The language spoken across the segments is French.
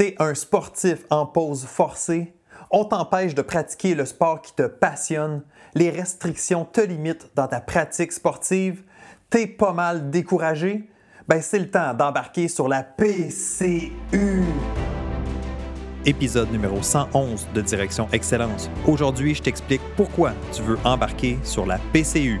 T'es un sportif en pause forcée. On t'empêche de pratiquer le sport qui te passionne. Les restrictions te limitent dans ta pratique sportive. T'es pas mal découragé? Ben, c'est le temps d'embarquer sur la PCU. Épisode numéro 111 de Direction Excellence. Aujourd'hui, je t'explique pourquoi tu veux embarquer sur la PCU.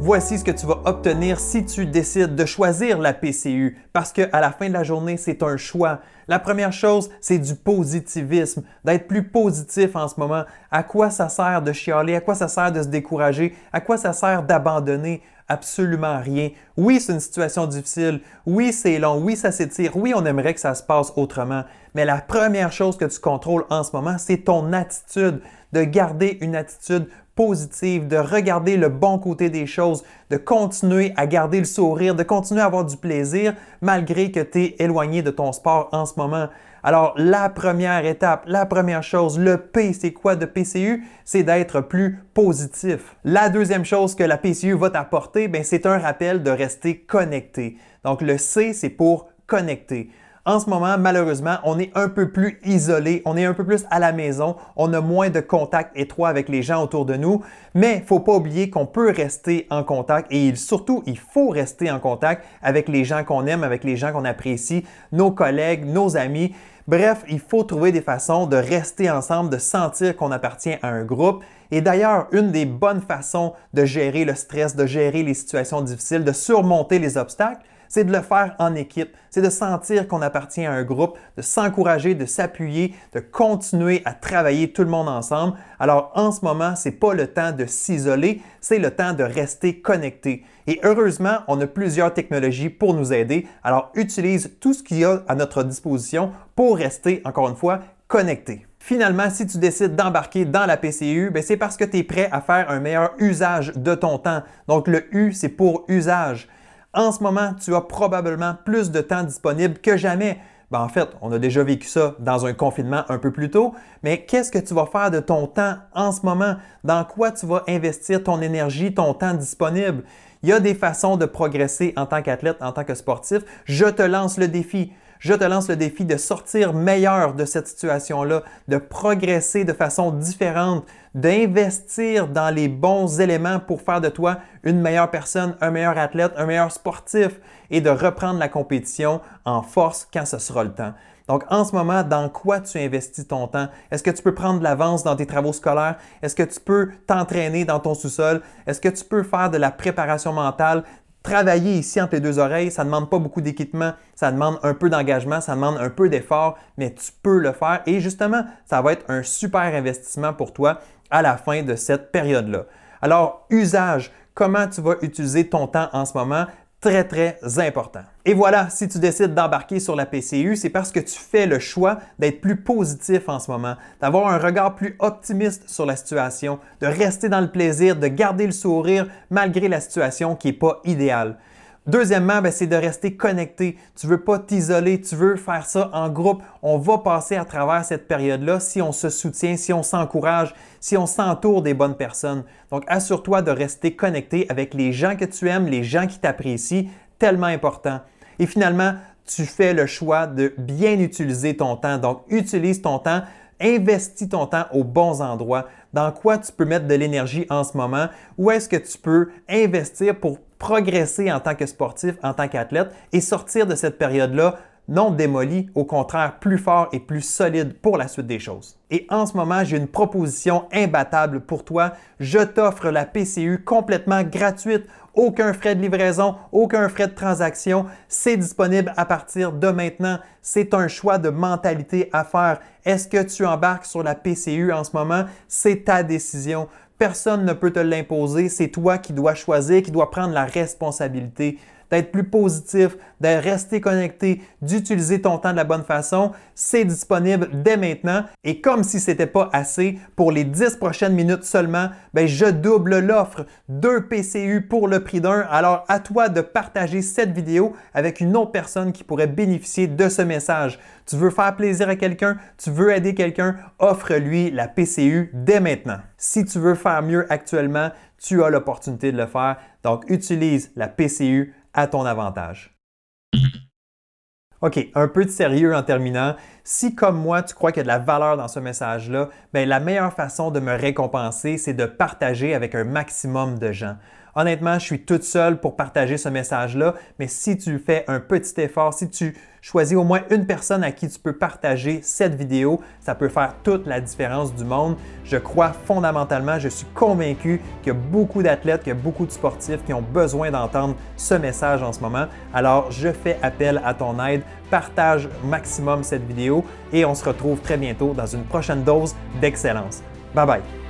Voici ce que tu vas obtenir si tu décides de choisir la PCU, parce qu'à la fin de la journée, c'est un choix. La première chose, c'est du positivisme, d'être plus positif en ce moment. À quoi ça sert de chialer? À quoi ça sert de se décourager? À quoi ça sert d'abandonner? Absolument rien. Oui, c'est une situation difficile. Oui, c'est long. Oui, ça s'étire. Oui, on aimerait que ça se passe autrement. Mais la première chose que tu contrôles en ce moment, c'est ton attitude, de garder une attitude positive, de regarder le bon côté des choses, de continuer à garder le sourire, de continuer à avoir du plaisir malgré que tu es éloigné de ton sport en ce moment. Alors, la première étape, la première chose, le P, c'est quoi de PCU? C'est d'être plus positif. La deuxième chose que la PCU va t'apporter, ben, c'est un rappel de rester connecté. Donc, le C, c'est pour connecter. En ce moment, malheureusement, on est un peu plus isolé, on est un peu plus à la maison, on a moins de contact étroit avec les gens autour de nous, mais il ne faut pas oublier qu'on peut rester en contact et surtout, il faut rester en contact avec les gens qu'on aime, avec les gens qu'on apprécie, nos collègues, nos amis. Bref, il faut trouver des façons de rester ensemble, de sentir qu'on appartient à un groupe. Et d'ailleurs, une des bonnes façons de gérer le stress, de gérer les situations difficiles, de surmonter les obstacles, c'est de le faire en équipe, c'est de sentir qu'on appartient à un groupe, de s'encourager, de s'appuyer, de continuer à travailler tout le monde ensemble. Alors en ce moment, ce n'est pas le temps de s'isoler, c'est le temps de rester connecté. Et heureusement, on a plusieurs technologies pour nous aider. Alors utilise tout ce qu'il y a à notre disposition pour rester, encore une fois, connecté. Finalement, si tu décides d'embarquer dans la PCU, ben, c'est parce que tu es prêt à faire un meilleur usage de ton temps. Donc le U, c'est pour usage. En ce moment, tu as probablement plus de temps disponible que jamais. Ben, en fait, on a déjà vécu ça dans un confinement un peu plus tôt, mais qu'est-ce que tu vas faire de ton temps en ce moment? Dans quoi tu vas investir ton énergie, ton temps disponible? Il y a des façons de progresser en tant qu'athlète, en tant que sportif. Je te lance le défi je te lance le défi de sortir meilleur de cette situation-là, de progresser de façon différente, d'investir dans les bons éléments pour faire de toi une meilleure personne, un meilleur athlète, un meilleur sportif et de reprendre la compétition en force quand ce sera le temps. Donc, en ce moment, dans quoi tu investis ton temps? Est-ce que tu peux prendre de l'avance dans tes travaux scolaires? Est-ce que tu peux t'entraîner dans ton sous-sol? Est-ce que tu peux faire de la préparation mentale? Travailler ici entre les deux oreilles, ça ne demande pas beaucoup d'équipement, ça demande un peu d'engagement, ça demande un peu d'effort, mais tu peux le faire et justement, ça va être un super investissement pour toi à la fin de cette période-là. Alors, usage, comment tu vas utiliser ton temps en ce moment? Très, très important. Et voilà, si tu décides d'embarquer sur la PCU, c'est parce que tu fais le choix d'être plus positif en ce moment, d'avoir un regard plus optimiste sur la situation, de rester dans le plaisir, de garder le sourire malgré la situation qui n'est pas idéale. Deuxièmement, ben, c'est de rester connecté. Tu ne veux pas t'isoler, tu veux faire ça en groupe. On va passer à travers cette période-là si on se soutient, si on s'encourage, si on s'entoure des bonnes personnes. Donc, assure-toi de rester connecté avec les gens que tu aimes, les gens qui t'apprécient, tellement important. Et finalement, tu fais le choix de bien utiliser ton temps. Donc, utilise ton temps investis ton temps aux bons endroits. Dans quoi tu peux mettre de l'énergie en ce moment? Où est-ce que tu peux investir pour progresser en tant que sportif, en tant qu'athlète et sortir de cette période-là non démoli, au contraire plus fort et plus solide pour la suite des choses. Et en ce moment, j'ai une proposition imbattable pour toi. Je t'offre la PCU complètement gratuite, aucun frais de livraison, aucun frais de transaction. C'est disponible à partir de maintenant. C'est un choix de mentalité à faire. Est-ce que tu embarques sur la PCU en ce moment? C'est ta décision Personne ne peut te l'imposer, c'est toi qui dois choisir, qui dois prendre la responsabilité d'être plus positif, de rester connecté, d'utiliser ton temps de la bonne façon. C'est disponible dès maintenant. Et comme si ce n'était pas assez, pour les 10 prochaines minutes seulement, ben, je double l'offre. Deux PCU pour le prix d'un. Alors à toi de partager cette vidéo avec une autre personne qui pourrait bénéficier de ce message. Tu veux faire plaisir à quelqu'un, tu veux aider quelqu'un, offre-lui la PCU dès maintenant. Si tu veux faire mieux actuellement, tu as l'opportunité de le faire. Donc utilise la PCU à ton avantage. OK, un peu de sérieux en terminant. Si comme moi, tu crois qu'il y a de la valeur dans ce message-là, ben, la meilleure façon de me récompenser, c'est de partager avec un maximum de gens. Honnêtement, je suis toute seule pour partager ce message-là, mais si tu fais un petit effort, si tu choisis au moins une personne à qui tu peux partager cette vidéo, ça peut faire toute la différence du monde. Je crois fondamentalement, je suis convaincu qu'il y a beaucoup d'athlètes, qu'il y a beaucoup de sportifs qui ont besoin d'entendre ce message en ce moment. Alors, je fais appel à ton aide. Partage maximum cette vidéo et on se retrouve très bientôt dans une prochaine dose d'excellence. Bye bye!